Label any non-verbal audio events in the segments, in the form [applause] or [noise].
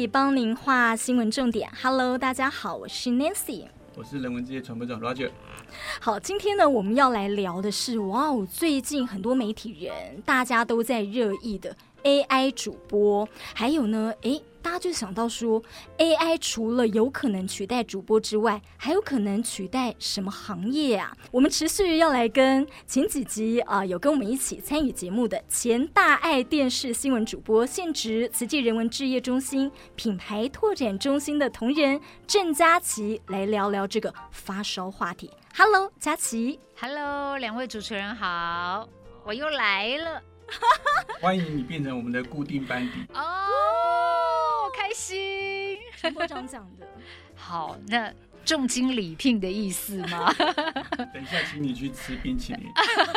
里帮您画新闻重点。Hello，大家好，我是 Nancy，我是人文之夜传播长 Roger。好，今天呢，我们要来聊的是，哇哦，最近很多媒体人大家都在热议的 AI 主播，还有呢，诶。大家就想到说，AI 除了有可能取代主播之外，还有可能取代什么行业啊？我们持续要来跟前几集啊、有跟我们一起参与节目的前大爱电视新闻主播，现职慈济人文置业中心品牌拓展中心的同仁郑佳琪来聊聊这个发烧话题。Hello，佳琪。Hello，两位主持人好，我又来了。[laughs] 欢迎你变成我们的固定班底哦，开心！陈部长讲的，好，那重金礼聘的意思吗？[laughs] 等一下，请你去吃冰淇淋，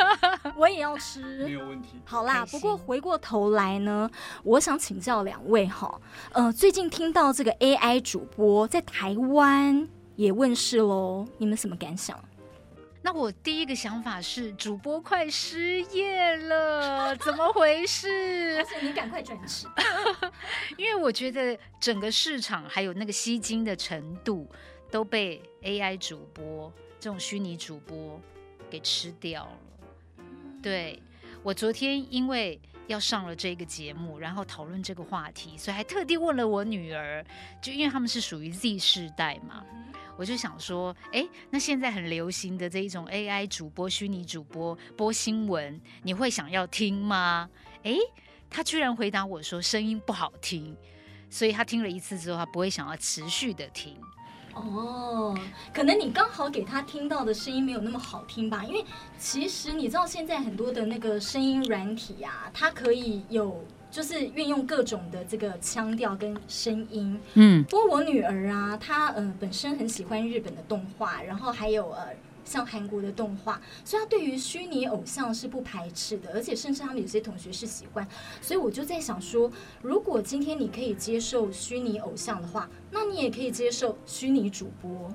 [laughs] 我也要吃，没有问题。好啦，不过回过头来呢，我想请教两位哈，呃，最近听到这个 AI 主播在台湾也问世喽，你们什么感想？那我第一个想法是，主播快失业了，怎么回事？[laughs] 而且你赶快转职，[laughs] 因为我觉得整个市场还有那个吸金的程度都被 AI 主播这种虚拟主播给吃掉了。对，我昨天因为要上了这个节目，然后讨论这个话题，所以还特地问了我女儿，就因为他们是属于 Z 世代嘛。我就想说，哎，那现在很流行的这一种 AI 主播、虚拟主播播新闻，你会想要听吗？哎，他居然回答我说声音不好听，所以他听了一次之后，他不会想要持续的听。哦，可能你刚好给他听到的声音没有那么好听吧？因为其实你知道现在很多的那个声音软体啊，它可以有。就是运用各种的这个腔调跟声音，嗯，不过我女儿啊，她呃本身很喜欢日本的动画，然后还有呃像韩国的动画，所以她对于虚拟偶像是不排斥的，而且甚至他们有些同学是喜欢，所以我就在想说，如果今天你可以接受虚拟偶像的话，那你也可以接受虚拟主播。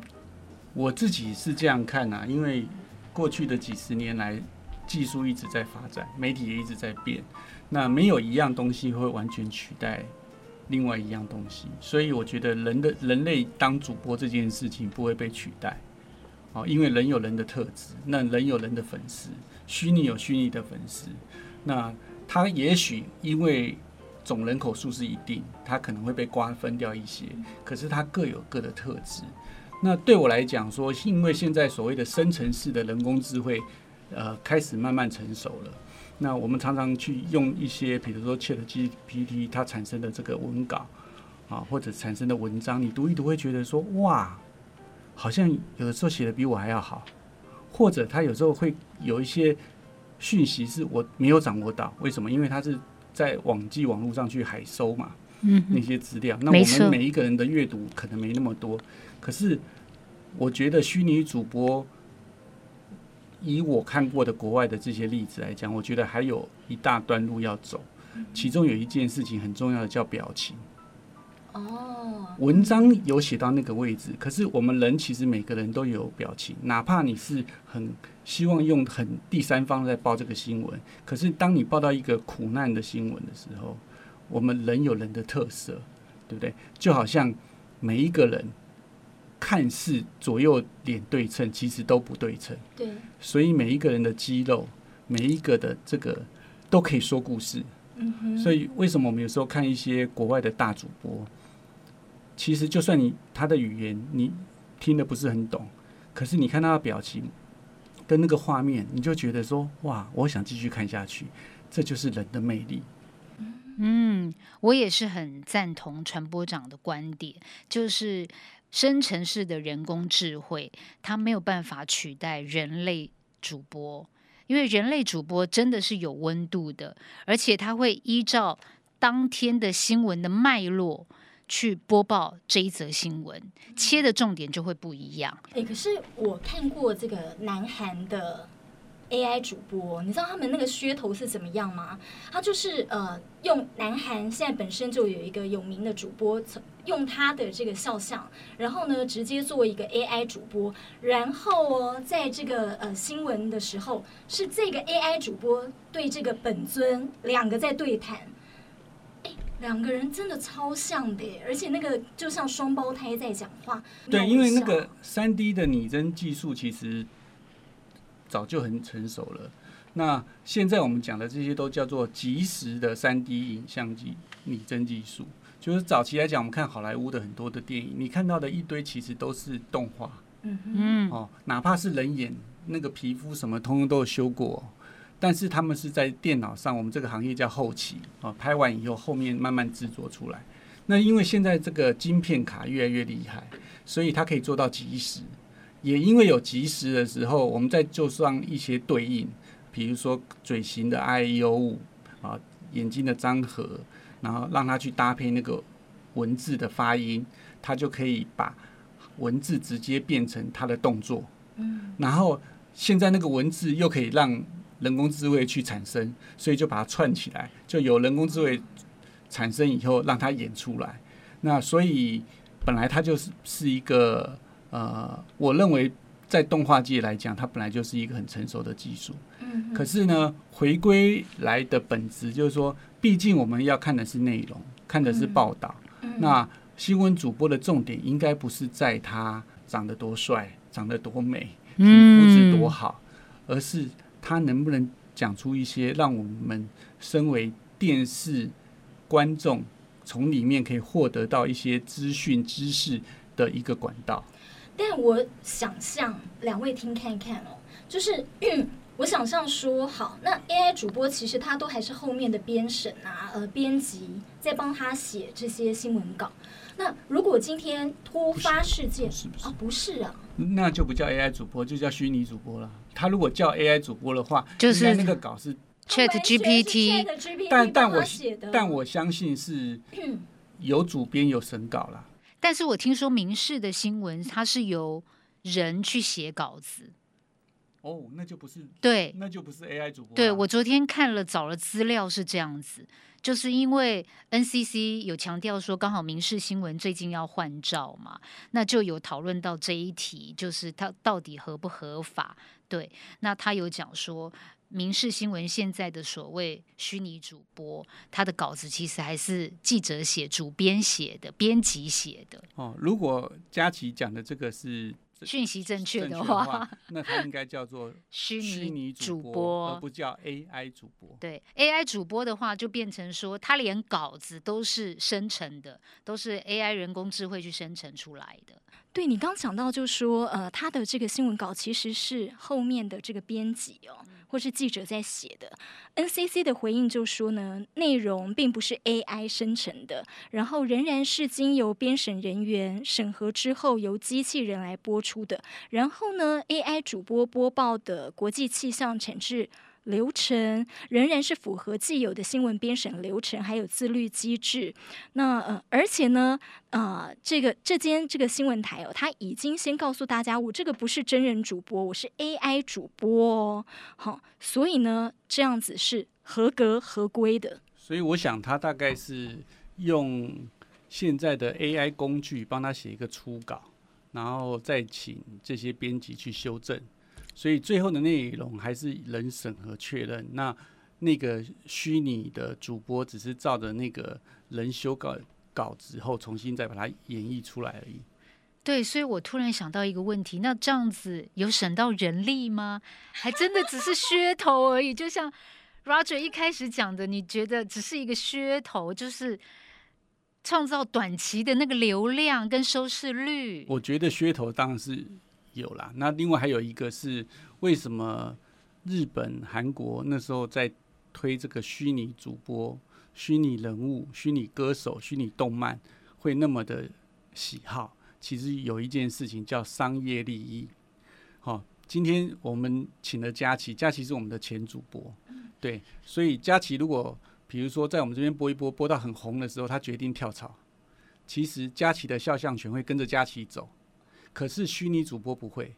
我自己是这样看啊，因为过去的几十年来，技术一直在发展，媒体也一直在变。那没有一样东西会完全取代另外一样东西，所以我觉得人的人类当主播这件事情不会被取代，哦，因为人有人的特质，那人有人的粉丝，虚拟有虚拟的粉丝，那他也许因为总人口数是一定，他可能会被瓜分掉一些，可是他各有各的特质。那对我来讲说，因为现在所谓的生成式的人工智慧，呃，开始慢慢成熟了。那我们常常去用一些，比如说 ChatGPT 它产生的这个文稿啊，或者产生的文章，你读一读会觉得说，哇，好像有的时候写的比我还要好，或者它有时候会有一些讯息是我没有掌握到，为什么？因为它是在网际网络上去海搜嘛，嗯，那些资料，那我们每一个人的阅读可能没那么多，可是我觉得虚拟主播。以我看过的国外的这些例子来讲，我觉得还有一大段路要走。其中有一件事情很重要的，叫表情。哦，文章有写到那个位置，可是我们人其实每个人都有表情，哪怕你是很希望用很第三方在报这个新闻，可是当你报到一个苦难的新闻的时候，我们人有人的特色，对不对？就好像每一个人。看似左右脸对称，其实都不对称。对，所以每一个人的肌肉，每一个的这个都可以说故事。嗯哼。所以为什么我们有时候看一些国外的大主播，其实就算你他的语言你听得不是很懂，可是你看他的表情跟那个画面，你就觉得说哇，我想继续看下去。这就是人的魅力。嗯，我也是很赞同传播长的观点，就是。生成式的人工智慧，它没有办法取代人类主播，因为人类主播真的是有温度的，而且它会依照当天的新闻的脉络去播报这一则新闻，切的重点就会不一样。诶，可是我看过这个南韩的。AI 主播，你知道他们那个噱头是怎么样吗？他就是呃，用南韩现在本身就有一个有名的主播，用他的这个肖像，然后呢，直接做一个 AI 主播，然后哦，在这个呃新闻的时候，是这个 AI 主播对这个本尊两个在对谈。诶，两个人真的超像的，而且那个就像双胞胎在讲话。对，因为那个三 D 的拟真技术其实早就很成熟了。那现在我们讲的这些都叫做即时的三 D 影像机拟真技术。就是早期来讲，我们看好莱坞的很多的电影，你看到的一堆其实都是动画。嗯嗯。哦，哪怕是人眼那个皮肤什么，通通都有修过。但是他们是在电脑上，我们这个行业叫后期啊，拍完以后后面慢慢制作出来。那因为现在这个晶片卡越来越厉害，所以它可以做到即时。也因为有即时的时候，我们在做上一些对应，比如说嘴型的 I U 五啊，眼睛的张合，然后让他去搭配那个文字的发音，他就可以把文字直接变成他的动作。嗯，然后现在那个文字又可以让人工智慧去产生，所以就把它串起来，就有人工智慧产生以后，让它演出来。那所以本来它就是是一个呃，我认为在动画界来讲，它本来就是一个很成熟的技术。嗯。可是呢，回归来的本质就是说，毕竟我们要看的是内容，看的是报道。嗯。那新闻主播的重点应该不是在他长得多帅、长得多美、皮肤质多好，而是。他能不能讲出一些让我们身为电视观众从里面可以获得到一些资讯知识的一个管道？但我想象两位听看看哦，就是 [clears throat] 我想象说，好，那 AI 主播其实他都还是后面的编审啊，呃，编辑在帮他写这些新闻稿。那如果今天突发事件是不是，啊，不是啊，那就不叫 AI 主播，就叫虚拟主播了。他如果叫 AI 主播的话，就是那个稿是 Chat GPT，但但我但我相信是 [clears throat] 有主编有审稿了。但是我听说民事的新闻，它是由人去写稿子。哦，那就不是对，那就不是 AI 主播。对，我昨天看了找了资料是这样子。就是因为 NCC 有强调说，刚好民事新闻最近要换照嘛，那就有讨论到这一题，就是它到底合不合法？对，那他有讲说，民事新闻现在的所谓虚拟主播，他的稿子其实还是记者写、主编写的、编辑写的。哦，如果佳琪讲的这个是。讯息正确的话，[laughs] 那它应该叫做 [laughs] 虚拟主播，而不叫 AI 主播。对，AI 主播的话，就变成说，他连稿子都是生成的，都是 AI 人工智慧去生成出来的。对，你刚讲到，就是说，呃，他的这个新闻稿其实是后面的这个编辑哦。或是记者在写的，NCC 的回应就说呢，内容并不是 AI 生成的，然后仍然是经由编审人员审核之后由机器人来播出的，然后呢，AI 主播播报的国际气象产制。流程仍然是符合既有的新闻编审流程，还有自律机制。那呃，而且呢，啊、呃，这个这间这个新闻台哦，他已经先告诉大家，我这个不是真人主播，我是 AI 主播哦。好，所以呢，这样子是合格合规的。所以我想，他大概是用现在的 AI 工具帮他写一个初稿，然后再请这些编辑去修正。所以最后的内容还是人审核确认，那那个虚拟的主播只是照着那个人修稿稿子后重新再把它演绎出来而已。对，所以我突然想到一个问题，那这样子有省到人力吗？[laughs] 还真的只是噱头而已？就像 Roger 一开始讲的，你觉得只是一个噱头，就是创造短期的那个流量跟收视率？我觉得噱头当然是。有啦，那另外还有一个是为什么日本、韩国那时候在推这个虚拟主播、虚拟人物、虚拟歌手、虚拟动漫会那么的喜好？其实有一件事情叫商业利益。好，今天我们请了佳琪，佳琪是我们的前主播，对，所以佳琪如果比如说在我们这边播一播，播到很红的时候，他决定跳槽，其实佳琪的肖像权会跟着佳琪走。可是虚拟主播不会，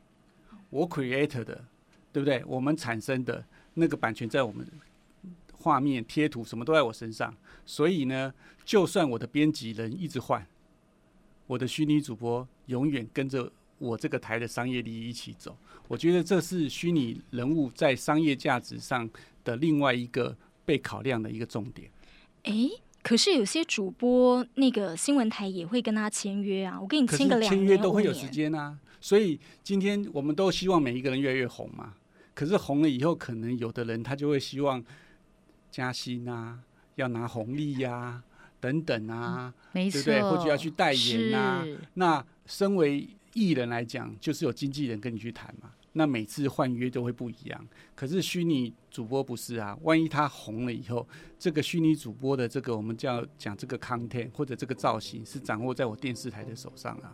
我 create 的，对不对？我们产生的那个版权在我们画面、贴图什么都在我身上，所以呢，就算我的编辑人一直换，我的虚拟主播永远跟着我这个台的商业利益一起走。我觉得这是虚拟人物在商业价值上的另外一个被考量的一个重点。诶，可是有些主播那个新闻台也会跟他签约啊，我跟你签个两年，签约都会有时间啊。所以今天我们都希望每一个人越来越红嘛。可是红了以后，可能有的人他就会希望加薪啊，要拿红利呀、啊，等等啊，没错，对不对？或者要去代言啊。那身为艺人来讲，就是有经纪人跟你去谈嘛。那每次换约都会不一样。可是虚拟主播不是啊，万一他红了以后，这个虚拟主播的这个我们叫讲这个 content 或者这个造型是掌握在我电视台的手上啊。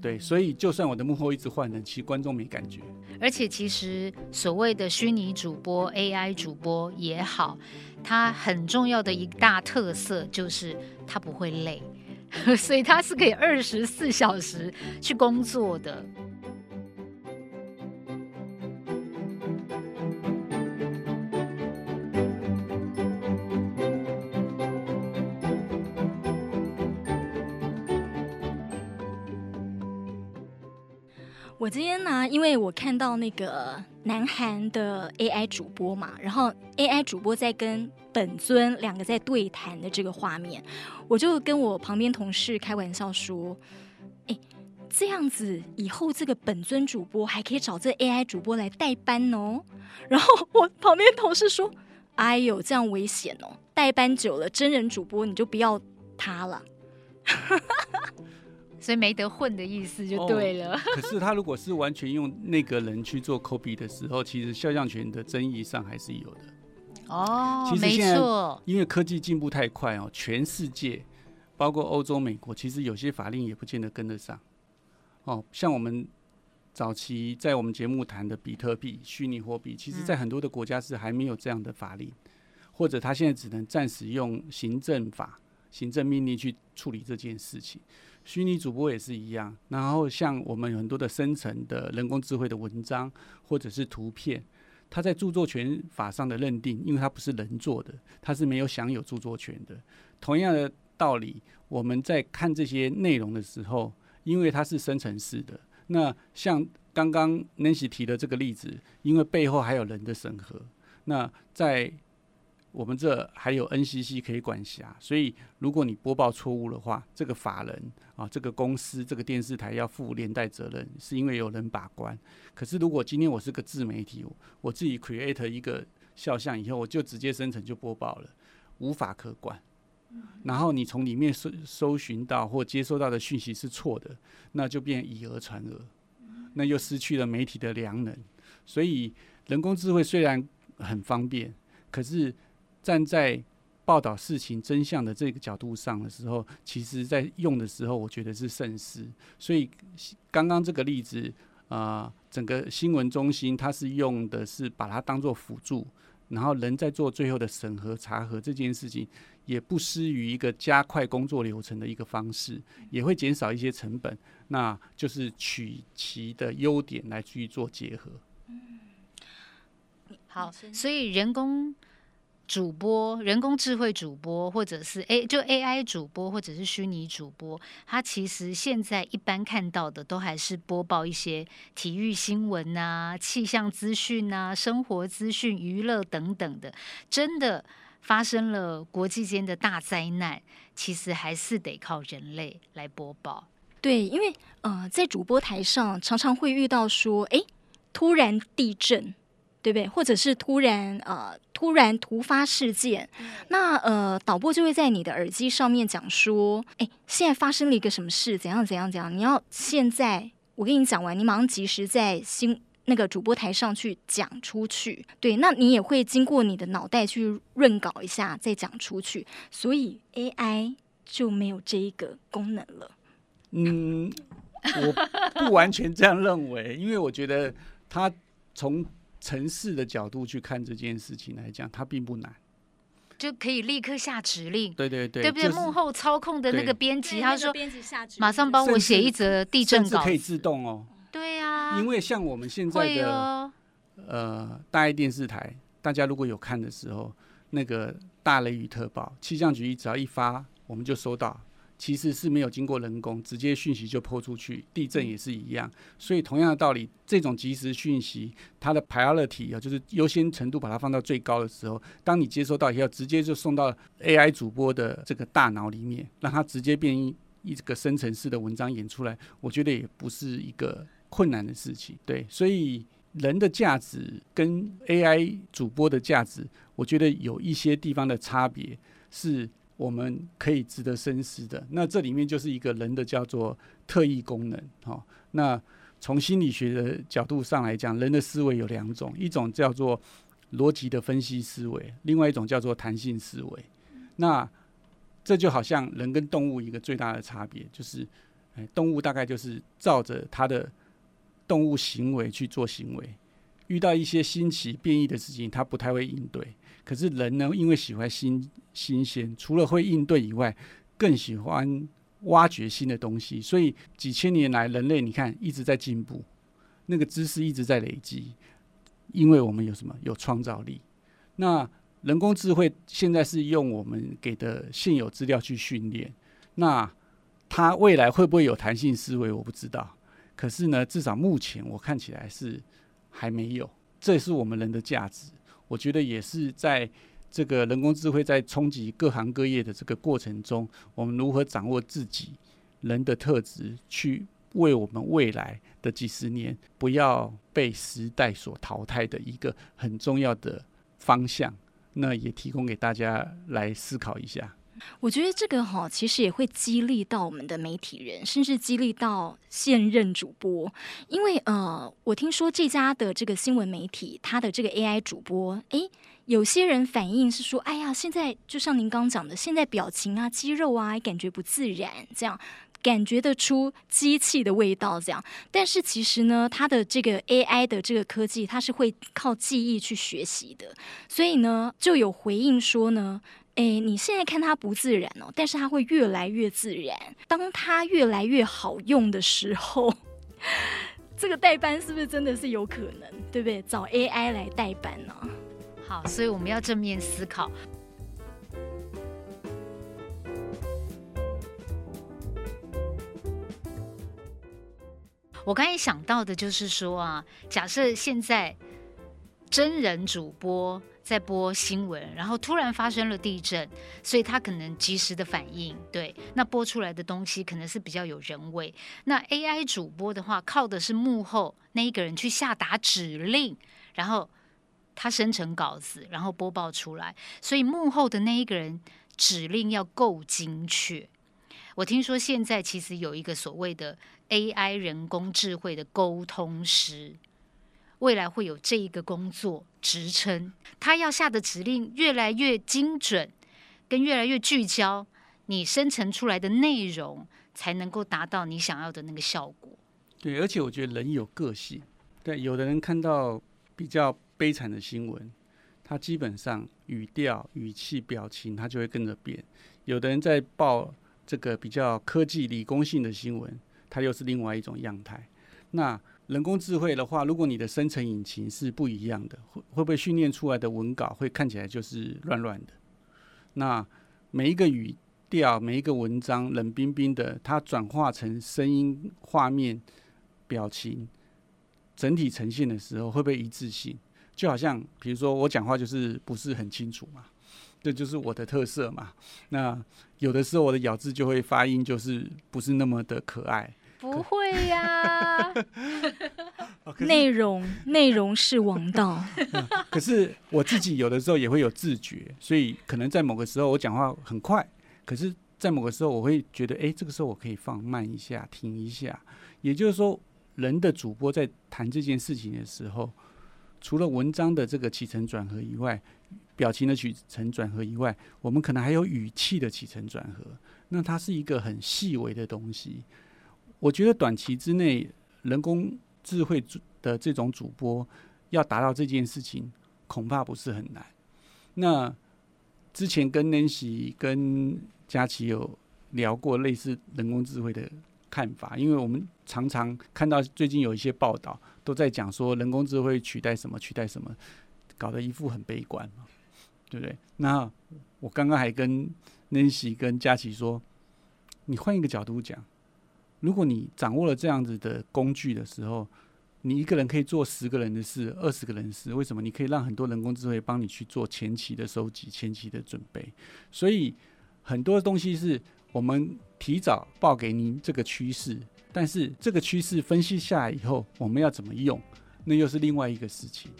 对，所以就算我的幕后一直换人，其实观众没感觉。而且其实所谓的虚拟主播、AI 主播也好，它很重要的一大特色就是它不会累，[laughs] 所以它是可以二十四小时去工作的。我今天呢，因为我看到那个南韩的 AI 主播嘛，然后 AI 主播在跟本尊两个在对谈的这个画面，我就跟我旁边同事开玩笑说：“哎，这样子以后这个本尊主播还可以找这 AI 主播来代班哦。”然后 [laughs] 我旁边同事说：“哎呦，这样危险哦，代班久了，真人主播你就不要他了。” [laughs] 所以没得混的意思就对了。哦。[laughs] 可是他如果是完全用那个人去做 copy 的时候，其实肖像权的争议上还是有的。哦，其实现在因为科技进步太快哦，全世界包括欧洲、美国，其实有些法令也不见得跟得上。哦，像我们早期在我们节目谈的比特币、虚拟货币，其实在很多的国家是还没有这样的法令，嗯、或者他现在只能暂时用行政法、行政命令去处理这件事情。虚拟主播也是一样，然后像我们有很多的生成的人工智慧的文章或者是图片，它在著作权法上的认定，因为它不是人做的，它是没有享有著作权的。同样的道理，我们在看这些内容的时候，因为它是生成式的，那像刚刚 Nancy 提的这个例子，因为背后还有人的审核，那在我们这还有 NCC 可以管辖，所以如果你播报错误的话，这个法人啊，这个公司、这个电视台要负连带责任，是因为有人把关。可是如果今天我是个自媒体，我自己 create 一个肖像以后，我就直接生成就播报了，无法可管。然后你从里面搜搜寻到或接收到的讯息是错的，那就变以讹传讹，那又失去了媒体的良能。所以人工智慧虽然很方便，可是站在报道事情真相的这个角度上的时候，其实在用的时候，我觉得是慎思。所以刚刚这个例子啊、呃，整个新闻中心它是用的是把它当做辅助，然后人在做最后的审核查核这件事情，也不失于一个加快工作流程的一个方式，也会减少一些成本。那就是取其的优点来去做结合。嗯，好，所以人工。主播、人工智慧主播，或者是 A 就 AI 主播，或者是虚拟主播，他其实现在一般看到的都还是播报一些体育新闻啊、气象资讯啊、生活资讯、娱乐等等的。真的发生了国际间的大灾难，其实还是得靠人类来播报。对，因为呃，在主播台上常常会遇到说，哎，突然地震。对不对？或者是突然呃，突然突发事件，嗯、那呃，导播就会在你的耳机上面讲说，哎，现在发生了一个什么事？怎样怎样怎样？你要现在我跟你讲完，你马上及时在新那个主播台上去讲出去。对，那你也会经过你的脑袋去润稿一下，再讲出去。所以 AI 就没有这一个功能了。嗯，我不完全这样认为，因为我觉得他从程式的角度去看这件事情来讲，它并不难，就可以立刻下指令。对对对，对不对？幕后操控的那个编辑，他说编辑下指，马上帮我写一则地震稿，可以自动哦。对呀、啊，因为像我们现在的、哦、呃大爱电视台，大家如果有看的时候，那个大雷雨特报，气象局只要一发，我们就收到，其实是没有经过人工，直接讯息就泼出去。地震也是一样，所以同样的道理，这种即时讯息，它的 priority 啊，就是优先程度把它放到最高的时候，当你接收到以后，直接就送到 AI 主播的这个大脑里面，让它直接变一一个生成式的文章演出来，我觉得也不是一个困难的事情。对，所以人的价值跟 AI 主播的价值，我觉得有一些地方的差别是。我们可以值得深思的，那这里面就是一个人的叫做特异功能。哈，那从心理学的角度上来讲，人的思维有两种，一种叫做逻辑的分析思维，另外一种叫做弹性思维。那这就好像人跟动物一个最大的差别，就是，哎，动物大概就是照着它的动物行为去做行为，遇到一些新奇变异的事情，它不太会应对。可是人呢，因为喜欢新新鲜，除了会应对以外，更喜欢挖掘新的东西。所以几千年来，人类你看一直在进步，那个知识一直在累积。因为我们有什么？有创造力。那人工智慧现在是用我们给的现有资料去训练。那它未来会不会有弹性思维？我不知道。可是呢，至少目前我看起来是还没有。这也是我们人的价值。我觉得也是在这个人工智慧在冲击各行各业的这个过程中，我们如何掌握自己人的特质，去为我们未来的几十年不要被时代所淘汰的一个很重要的方向。那也提供给大家来思考一下。我觉得这个哈，其实也会激励到我们的媒体人，甚至激励到现任主播。因为呃，我听说这家的这个新闻媒体，它的这个 AI 主播，诶，有些人反映是说，哎呀，现在就像您刚讲的，现在表情啊、肌肉啊，感觉不自然，这样感觉得出机器的味道，这样。但是其实呢，它的这个 AI 的这个科技，它是会靠记忆去学习的，所以呢，就有回应说呢。哎，你现在看它不自然哦，但是它会越来越自然。当它越来越好用的时候，[laughs] 这个代班是不是真的是有可能？对不对？找 AI 来代班呢？好，所以我们要正面思考。我刚才想到的就是说啊，假设现在真人主播。在播新闻，然后突然发生了地震，所以他可能及时的反应，对，那播出来的东西可能是比较有人味。那 AI 主播的话，靠的是幕后那一个人去下达指令，然后他生成稿子，然后播报出来，所以幕后的那一个人指令要够精确。我听说现在其实有一个所谓的 AI 人工智慧的沟通师。未来会有这一个工作职称，他要下的指令越来越精准，跟越来越聚焦，你生成出来的内容才能够达到你想要的那个效果。对，而且我觉得人有个性。对，有的人看到比较悲惨的新闻，他基本上语调、语气、表情，他就会跟着变。有的人在报这个比较科技、理工性的新闻，他又是另外一种样态。那人工智慧的话，如果你的生成引擎是不一样的，会会不会训练出来的文稿会看起来就是乱乱的？那每一个语调、每一个文章冷冰冰的，它转化成声音、画面、表情，整体呈现的时候，会不会一致性？就好像比如说我讲话就是不是很清楚嘛，这就是我的特色嘛。那有的时候我的咬字就会发音就是不是那么的可爱。不会呀，[laughs] 内容内容是王道。可是我自己有的时候也会有自觉，所以可能在某个时候我讲话很快，可是在某个时候我会觉得，哎，这个时候我可以放慢一下，停一下。也就是说，人的主播在谈这件事情的时候，除了文章的这个起承转合以外，表情的起承转合以外，我们可能还有语气的起承转合。那它是一个很细微的东西。我觉得短期之内，人工智慧的这种主播要达到这件事情，恐怕不是很难。那之前跟 Nancy 跟佳琪有聊过类似人工智慧的看法，因为我们常常看到最近有一些报道都在讲说人工智慧取代什么取代什么，搞得一副很悲观嘛，对不对？那我刚刚还跟 Nancy 跟佳琪说。你换一个角度讲，如果你掌握了这样子的工具的时候，你一个人可以做十个人的事，二十个人的事。为什么？你可以让很多人工智慧帮你去做前期的收集、前期的准备。所以很多东西是我们提早报给您这个趋势，但是这个趋势分析下来以后，我们要怎么用，那又是另外一个事情。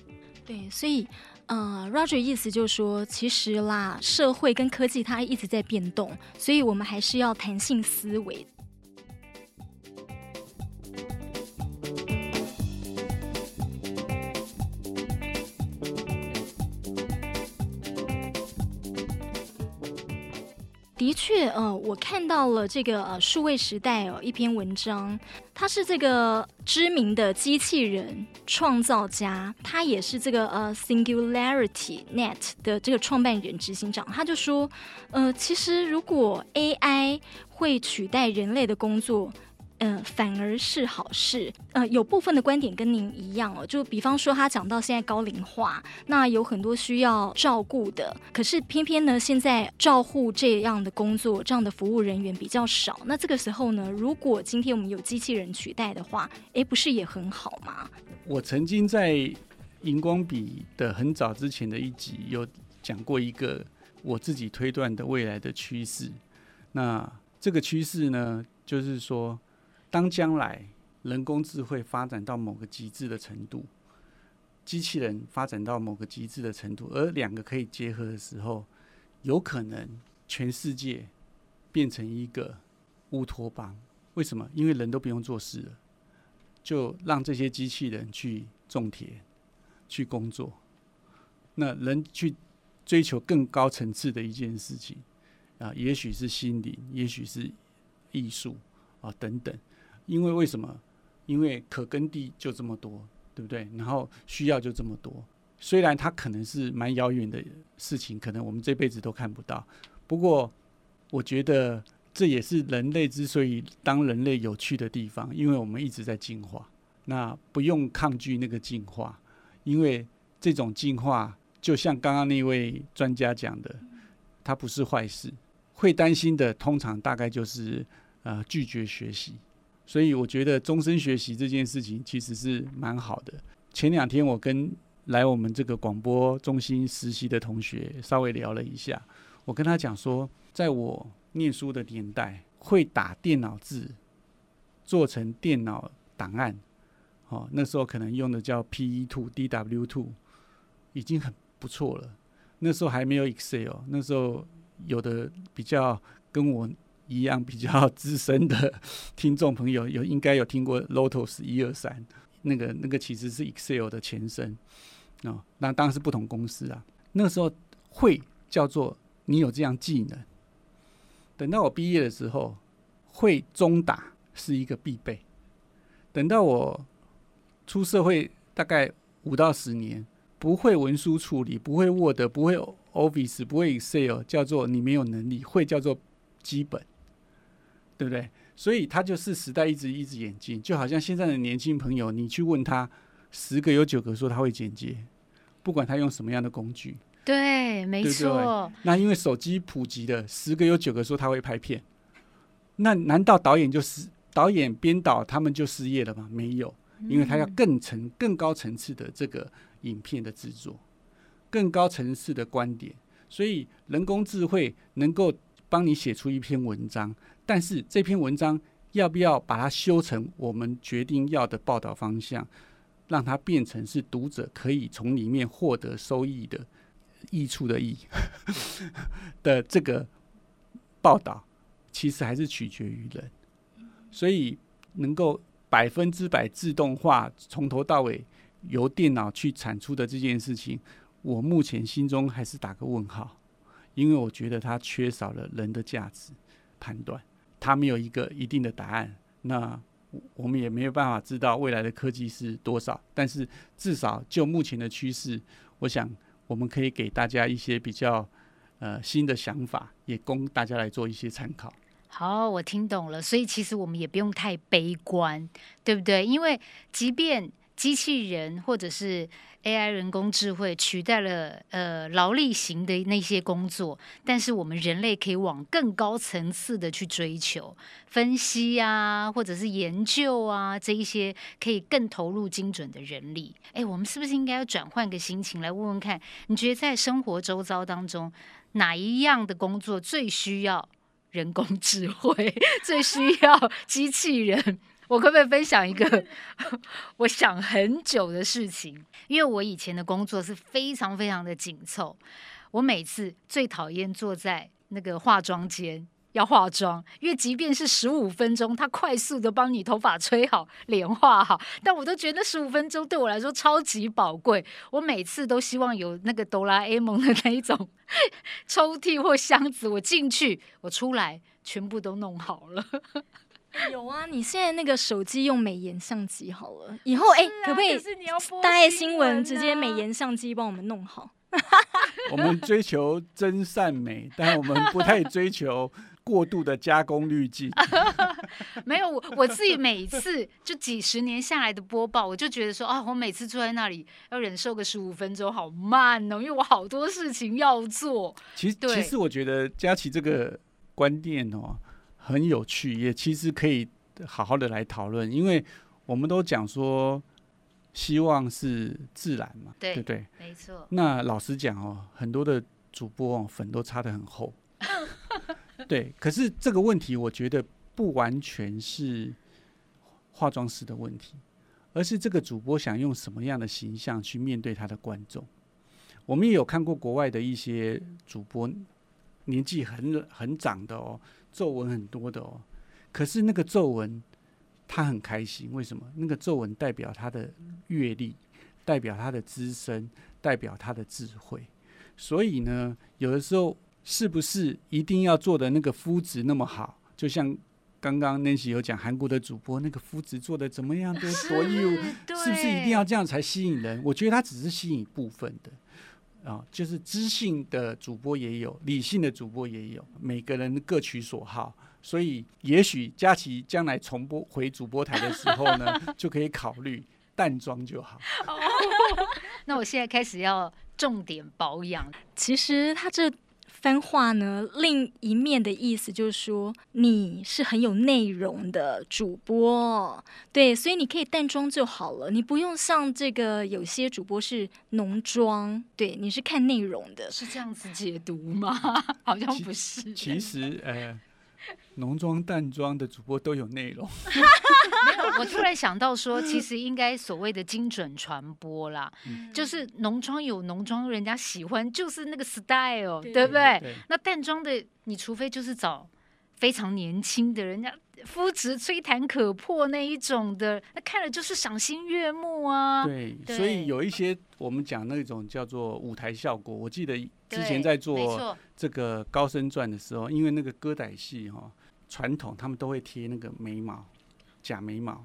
对，所以呃，Roger 意思就是说，其实啦，社会跟科技它一直在变动，所以我们还是要弹性思维。的确，呃，我看到了这个呃数位时代哦一篇文章，他是这个知名的机器人创造家，他也是这个呃 Singularity Net 的这个创办人、执行长，他就说，呃，其实如果 AI 会取代人类的工作。嗯、呃，反而是好事。呃，有部分的观点跟您一样哦，就比方说他讲到现在高龄化，那有很多需要照顾的，可是偏偏呢，现在照护这样的工作，这样的服务人员比较少。那这个时候呢，如果今天我们有机器人取代的话，诶，不是也很好吗？我曾经在荧光笔的很早之前的一集有讲过一个我自己推断的未来的趋势。那这个趋势呢，就是说。当将来人工智慧发展到某个极致的程度，机器人发展到某个极致的程度，而两个可以结合的时候，有可能全世界变成一个乌托邦。为什么？因为人都不用做事了，就让这些机器人去种田、去工作，那人去追求更高层次的一件事情啊，也许是心灵，也许是艺术啊等等。因为为什么？因为可耕地就这么多，对不对？然后需要就这么多。虽然它可能是蛮遥远的事情，可能我们这辈子都看不到。不过，我觉得这也是人类之所以当人类有趣的地方，因为我们一直在进化。那不用抗拒那个进化，因为这种进化就像刚刚那位专家讲的，它不是坏事。会担心的，通常大概就是呃拒绝学习。所以我觉得终身学习这件事情其实是蛮好的。前两天我跟来我们这个广播中心实习的同学稍微聊了一下，我跟他讲说，在我念书的年代，会打电脑字，做成电脑档案，哦，那时候可能用的叫 PE2、DW2，已经很不错了。那时候还没有 Excel，那时候有的比较跟我。一样比较资深的听众朋友有应该有听过 Lotus 一二三，那个那个其实是 Excel 的前身哦，那当然是不同公司啊。那时候会叫做你有这样技能，等到我毕业的时候，会中打是一个必备。等到我出社会大概五到十年，不会文书处理，不会 Word，不会 Office，不会 Excel，叫做你没有能力，会叫做基本。对不对？所以他就是时代一直一直演进，就好像现在的年轻朋友，你去问他，十个有九个说他会剪接，不管他用什么样的工具。对，没错。对对，那因为手机普及的，十个有九个说他会拍片。那难道导演就是导演编导他们就失业了吗？没有，因为他要更层更高层次的这个影片的制作，更高层次的观点，所以人工智慧能够帮你写出一篇文章。但是这篇文章要不要把它修成我们决定要的报道方向，让它变成是读者可以从里面获得收益的益处的益 [laughs] 的这个报道，其实还是取决于人。所以能够百分之百自动化，从头到尾由电脑去产出的这件事情，我目前心中还是打个问号，因为我觉得它缺少了人的价值判断。它没有一个一定的答案，那我们也没有办法知道未来的科技是多少。但是至少就目前的趋势，我想我们可以给大家一些比较呃新的想法，也供大家来做一些参考。好，我听懂了。所以其实我们也不用太悲观，对不对？因为即便机器人或者是 AI 人工智慧取代了呃劳力型的那些工作，但是我们人类可以往更高层次的去追求分析啊，或者是研究啊，这一些可以更投入精准的人力。哎，我们是不是应该要转换个心情来问问看？你觉得在生活周遭当中，哪一样的工作最需要人工智慧，[laughs] 最需要机器人？我可不可以分享一个 [laughs] 我想很久的事情？因为我以前的工作是非常非常的紧凑，我每次最讨厌坐在那个化妆间要化妆，因为即便是十五分钟，他快速的帮你头发吹好、脸画好，但我都觉得那十五分钟对我来说超级宝贵。我每次都希望有那个哆啦 A 梦的那一种 [laughs] 抽屉或箱子，我进去，我出来，全部都弄好了。[laughs] 有啊，你现在那个手机用美颜相机好了，以后哎、啊，可不可以大爱新闻直接美颜相机帮我们弄好？[laughs] 我们追求真善美，但我们不太追求过度的加工滤镜。[laughs] 没有，我我自己每一次就几十年下来的播报，我就觉得说啊，我每次坐在那里要忍受个十五分钟，好慢哦，因为我好多事情要做。其实，其实我觉得佳琪这个观念哦。很有趣，也其实可以好好的来讨论，因为我们都讲说希望是自然嘛，对，对不对？没错。那老实讲哦，很多的主播哦，粉都擦得很厚，[laughs] 对。可是这个问题，我觉得不完全是化妆师的问题，而是这个主播想用什么样的形象去面对他的观众。我们也有看过国外的一些主播，年纪很很长的哦。皱纹很多的哦，可是那个皱纹他很开心，为什么？那个皱纹代表他的阅历，代表他的资深，代表他的智慧。所以呢，有的时候是不是一定要做的那个肤质那么好？就像刚刚 Nancy 有讲韩国的主播那个肤质做的怎么样，多 [laughs] 多优，是不是一定要这样才吸引人？我觉得他只是吸引部分的。啊、哦，就是知性的主播也有，理性的主播也有，每个人各取所好，所以也许佳琪将来重播回主播台的时候呢，就可以考虑淡妆就好。[laughs] 那我现在开始要重点保养。其实他这。番话呢，另一面的意思就是说，你是很有内容的主播，对，所以你可以淡妆就好了，你不用像这个有些主播是浓妆，对，你是看内容的，是这样子解读吗？[laughs] 好像不是。其实，呃。浓妆淡妆的主播都有内容。[laughs] 我突然想到说，其实应该所谓的精准传播啦，嗯、就是浓妆有浓妆人家喜欢，就是那个 style，对，对不对？对，那淡妆的，你除非就是找非常年轻的人家。肤质吹弹可破那一种的，那看了就是赏心悦目啊。对，对，所以有一些我们讲那种叫做舞台效果。我记得之前在做这个《高僧传》的时候，因为那个歌仔戏哈，传统他们都会贴那个眉毛，假眉毛。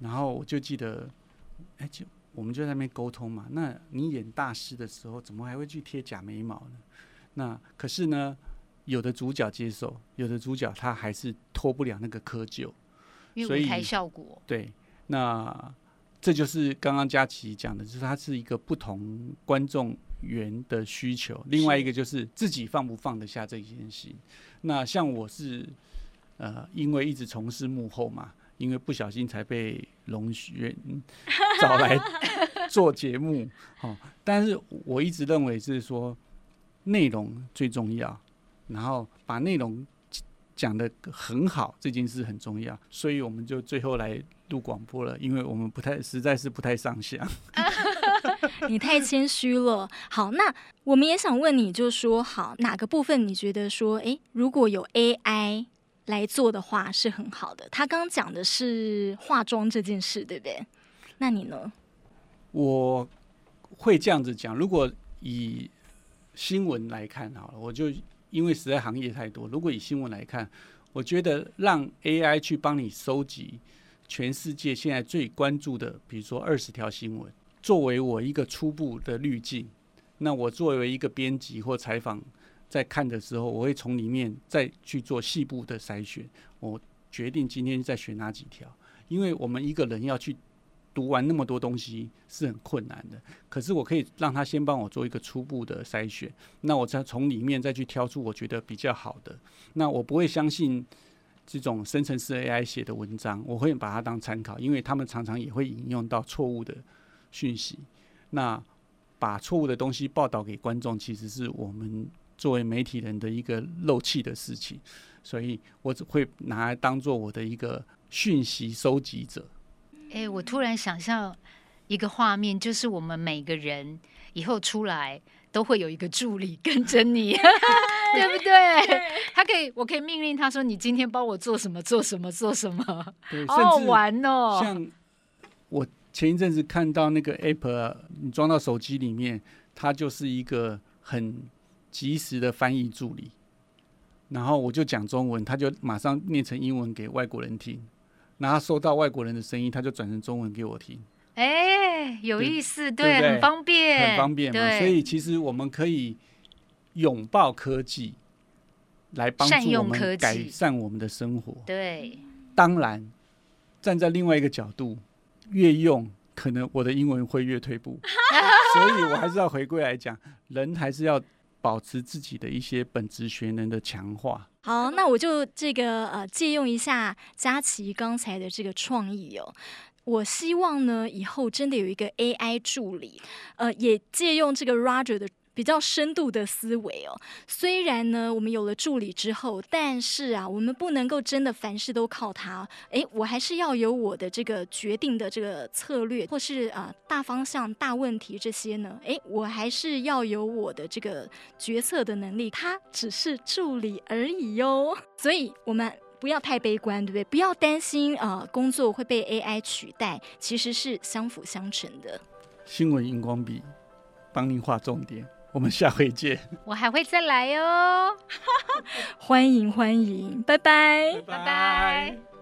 然后我就记得，哎，就我们就在那边沟通嘛。那你演大师的时候，怎么还会去贴假眉毛呢？那可是呢？有的主角接受，有的主角他还是脱不了那个窠臼，所以舞台效果。对，那这就是刚刚佳琪讲的，就是它是一个不同观众缘的需求。另外一个就是自己放不放得下这件事。那像我是呃，因为一直从事幕后嘛，因为不小心才被龙轩 [laughs] 找来做节目。[laughs] 哦，但是我一直认为是说内容最重要。然后把内容讲得很好，这件事很重要，所以我们就最后来录广播了，因为我们不太，实在是不太上相。你太谦虚了。好，那我们也想问你，就说好哪个部分你觉得说，诶，如果有 AI 来做的话是很好的。他刚刚讲的是化妆这件事，对不对？那你呢？我会这样子讲，如果以新闻来看好了，我就。因为实在行业太多，如果以新闻来看，我觉得让 AI 去帮你收集全世界现在最关注的，比如说二十条新闻，作为我一个初步的滤镜。那我作为一个编辑或采访，在看的时候，我会从里面再去做细部的筛选。我决定今天再选哪几条，因为我们一个人要去读完那么多东西是很困难的。可是我可以让他先帮我做一个初步的筛选，那我再从里面再去挑出我觉得比较好的。那我不会相信这种生成式 AI 写的文章，我会把它当参考，因为他们常常也会引用到错误的讯息。那把错误的东西报道给观众，其实是我们作为媒体人的一个漏气的事情，所以我只会拿来当做我的一个讯息收集者。哎、欸，我突然想象一个画面，就是我们每个人以后出来都会有一个助理跟着你，[laughs] 对不对？他可以，我可以命令他说：“你今天帮我做什么？做什么？做什么？”好好玩哦！像我。前一阵子看到那个 App，你装到手机里面，它就是一个很及时的翻译助理。然后我就讲中文，他就马上念成英文给外国人听。然后收到外国人的声音，他就转成中文给我听。哎，有意思，对，对对很方便，很方便所以其实我们可以拥抱科技，来帮助我们改善我们的生活。对，当然站在另外一个角度。越用，可能我的英文会越退步，[laughs] 所以我还是要回归来讲，人还是要保持自己的一些本职学能的强化。好，那我就这个呃借用一下佳琪刚才的这个创意哦，我希望呢以后真的有一个 AI 助理，呃，也借用这个 Roger 的。比较深度的思维哦，虽然呢，我们有了助理之后，但是啊，我们不能够真的凡事都靠他。诶，我还是要有我的这个决定的这个策略，或是啊大方向、大问题这些呢，诶，我还是要有我的这个决策的能力。他只是助理而已哟，所以我们不要太悲观，对不对？不要担心啊，工作会被 AI 取代，其实是相辅相成的。新闻荧光笔帮您画重点。我们下回见，我还会再来哟，[laughs] 欢迎欢迎，拜拜，拜拜。